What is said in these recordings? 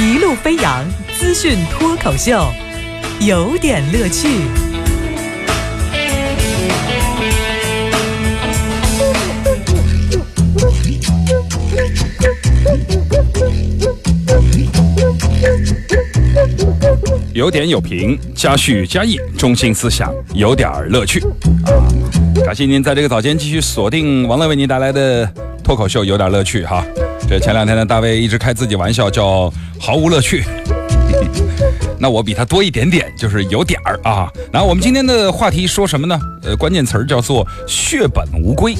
一路飞扬资讯脱口秀，有点乐趣。有点有评，加叙加意，中心思想有点乐趣。啊，感谢您在这个早间继续锁定王乐为您带来的脱口秀，有点乐趣哈。这前两天呢，大卫一直开自己玩笑，叫毫无乐趣。那我比他多一点点，就是有点儿啊。那我们今天的话题说什么呢？呃，关键词儿叫做血本无归。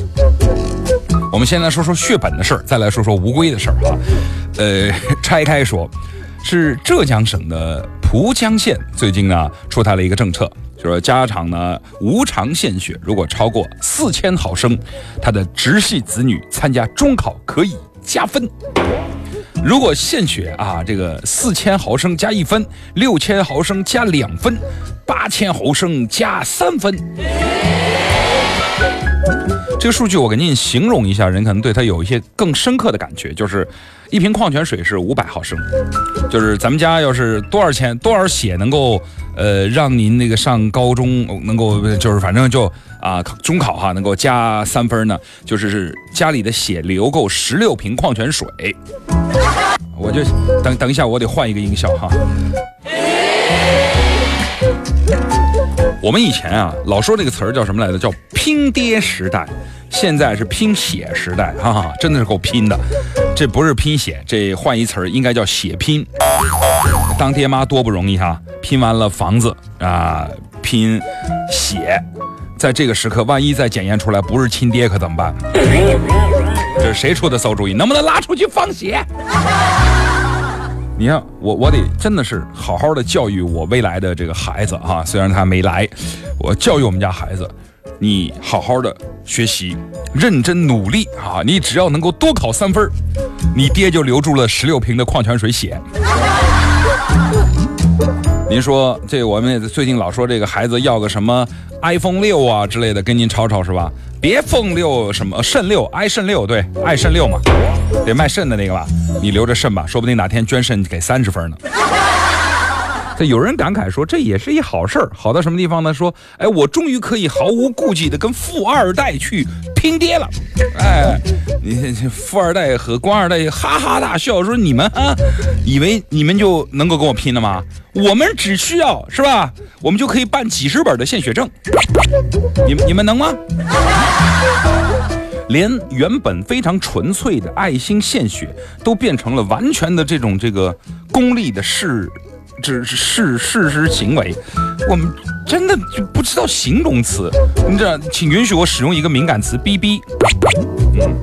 我们先来说说血本的事儿，再来说说无归的事儿哈。呃，拆开说，是浙江省的蒲江县最近呢出台了一个政策，就说家长呢无偿献血，如果超过四千毫升，他的直系子女参加中考可以加分。如果献血啊，这个四千毫升加一分，六千毫升加两分，八千毫升加三分。这个数据我给您形容一下，人可能对它有一些更深刻的感觉，就是一瓶矿泉水是五百毫升，就是咱们家要是多少钱多少血能够呃让您那个上高中能够就是反正就啊中考哈能够加三分呢，就是家里的血流够十六瓶矿泉水。我就等等一下，我得换一个音效哈。我们以前啊，老说这个词儿叫什么来着？叫拼爹时代。现在是拼血时代，哈哈，真的是够拼的。这不是拼血，这换一词儿应该叫血拼。当爹妈多不容易哈，拼完了房子啊，拼血，在这个时刻，万一再检验出来不是亲爹，可怎么办？这是谁出的馊主意？能不能拉出去放血？你看，我我得真的是好好的教育我未来的这个孩子啊，虽然他没来，我教育我们家孩子，你好好的学习，认真努力啊！你只要能够多考三分，你爹就留住了十六瓶的矿泉水血。您说这我们最近老说这个孩子要个什么 iPhone 六啊之类的，跟您吵吵是吧？别凤六什么肾六，爱肾六，对，爱肾六嘛，得卖肾的那个吧？你留着肾吧，说不定哪天捐肾给三十分呢。这有人感慨说，这也是一好事儿，好到什么地方呢？说，哎，我终于可以毫无顾忌的跟富二代去拼爹了。哎，你富二代和官二代哈哈大笑，说你们啊，以为你们就能够跟我拼了吗？我们只需要是吧？我们就可以办几十本的献血证。你们你们能吗？连原本非常纯粹的爱心献血，都变成了完全的这种这个功利的事。只是事事实行为，我们真的就不知道形容词。你这，请允许我使用一个敏感词“逼逼”。嗯，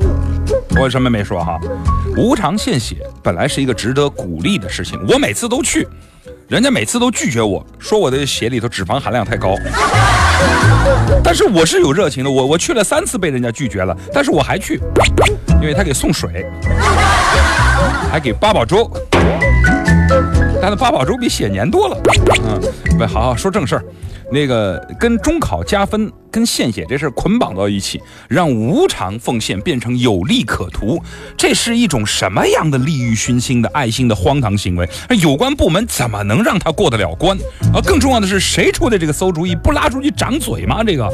我什么没说哈？无偿献血本来是一个值得鼓励的事情，我每次都去，人家每次都拒绝我说我的血里头脂肪含量太高。但是我是有热情的，我我去了三次被人家拒绝了，但是我还去，因为他给送水，还给八宝粥。但是八宝粥比血粘多了，嗯，喂，好好说正事儿。那个跟中考加分、跟献血这事捆绑到一起，让无偿奉献变成有利可图，这是一种什么样的利欲熏心的爱心的荒唐行为？有关部门怎么能让他过得了关？啊，更重要的是，谁出的这个馊主意？不拉出去掌嘴吗？这个？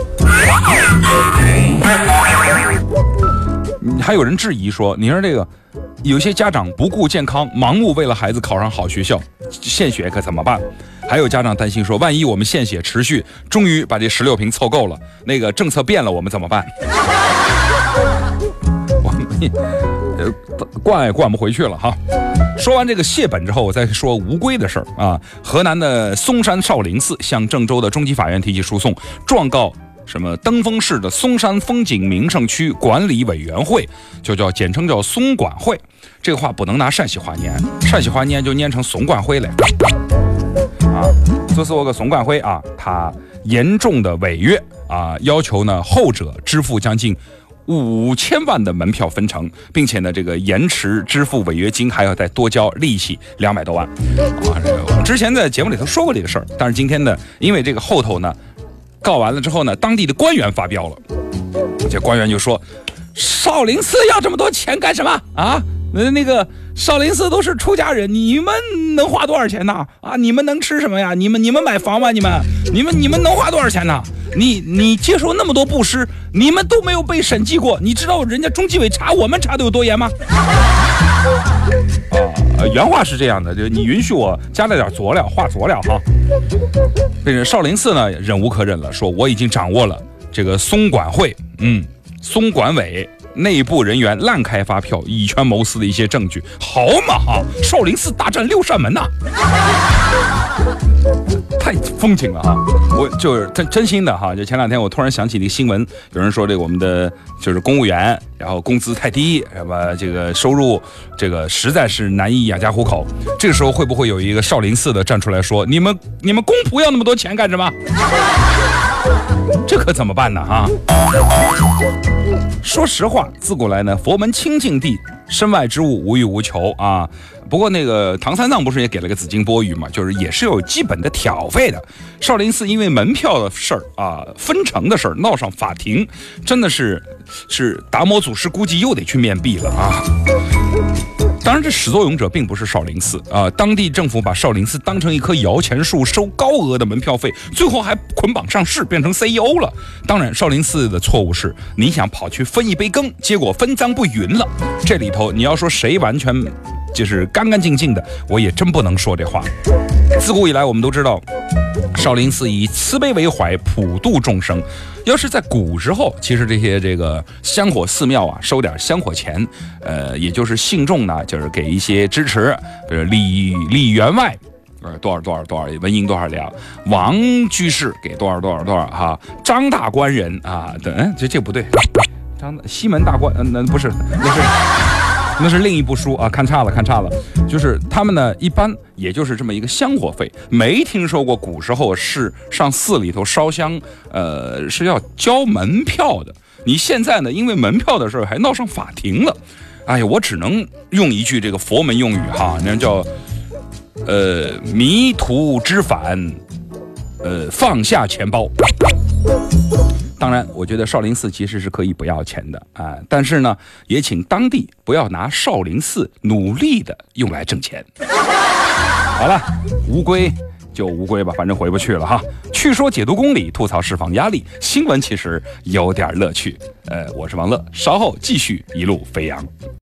还有人质疑说，你说这个。有些家长不顾健康，盲目为了孩子考上好学校献血，可怎么办？还有家长担心说，万一我们献血持续，终于把这十六瓶凑够了，那个政策变了，我们怎么办？我们呃灌也灌不回去了哈。说完这个谢本之后，我再说无归的事儿啊。河南的嵩山少林寺向郑州的中级法院提起诉讼，状告。什么登封市的嵩山风景名胜区管理委员会，就叫简称叫松管会。这个话不能拿陕西话念，陕西话念就念成怂管会了。啊，就是我个总管会啊，他严重的违约啊，要求呢后者支付将近五千万的门票分成，并且呢这个延迟支付违约金还要再多交利息两百多万。啊，我们之前在节目里头说过这个事儿，但是今天呢，因为这个后头呢。告完了之后呢，当地的官员发飙了，这官员就说：“少林寺要这么多钱干什么啊？那那个少林寺都是出家人，你们能花多少钱呢？啊，你们能吃什么呀？你们你们买房吗？你们你们你们能花多少钱呢？你你接受那么多布施，你们都没有被审计过，你知道人家中纪委查我们查的有多严吗？啊，原话是这样的，就你允许我加了点佐料，画佐料哈。这个少林寺呢，忍无可忍了，说我已经掌握了这个松管会，嗯，松管委内部人员滥开发票、以权谋私的一些证据，好嘛哈，少林寺大战六扇门呐！太风情了哈！我就是真真心的哈，就前两天我突然想起那个新闻，有人说这个我们的就是公务员，然后工资太低，什么这个收入这个实在是难以养家糊口。这个时候会不会有一个少林寺的站出来说：“你们你们公仆要那么多钱干什么？”这可怎么办呢？哈！说实话，自古来呢，佛门清净地，身外之物无欲无求啊。不过那个唐三藏不是也给了个紫金钵盂嘛，就是也是有基本的挑费的。少林寺因为门票的事儿啊，分成的事儿闹上法庭，真的是是达摩祖师估计又得去面壁了啊。当然，这始作俑者并不是少林寺啊，当地政府把少林寺当成一棵摇钱树，收高额的门票费，最后还捆绑上市，变成 CEO 了。当然，少林寺的错误是，你想跑去分一杯羹，结果分赃不匀了。这里头你要说谁完全就是干干净净的，我也真不能说这话。自古以来，我们都知道，少林寺以慈悲为怀，普度众生。要是在古时候，其实这些这个香火寺庙啊，收点香火钱，呃，也就是信众呢，就是给一些支持，比如李李员外，呃，多少多少多少文银多少两，王居士给多少多少多少哈，张大官人啊，等，这这不对，张西门大官，嗯，那不是，那是。那是另一部书啊，看差了，看差了。就是他们呢，一般也就是这么一个香火费，没听说过古时候是上寺里头烧香，呃，是要交门票的。你现在呢，因为门票的事儿还闹上法庭了。哎呀，我只能用一句这个佛门用语哈，那叫呃迷途知返，呃放下钱包。当然，我觉得少林寺其实是可以不要钱的啊，但是呢，也请当地不要拿少林寺努力的用来挣钱。好了，乌龟就乌龟吧，反正回不去了哈。去说解读公理，吐槽释放压力，新闻其实有点乐趣。呃，我是王乐，稍后继续一路飞扬。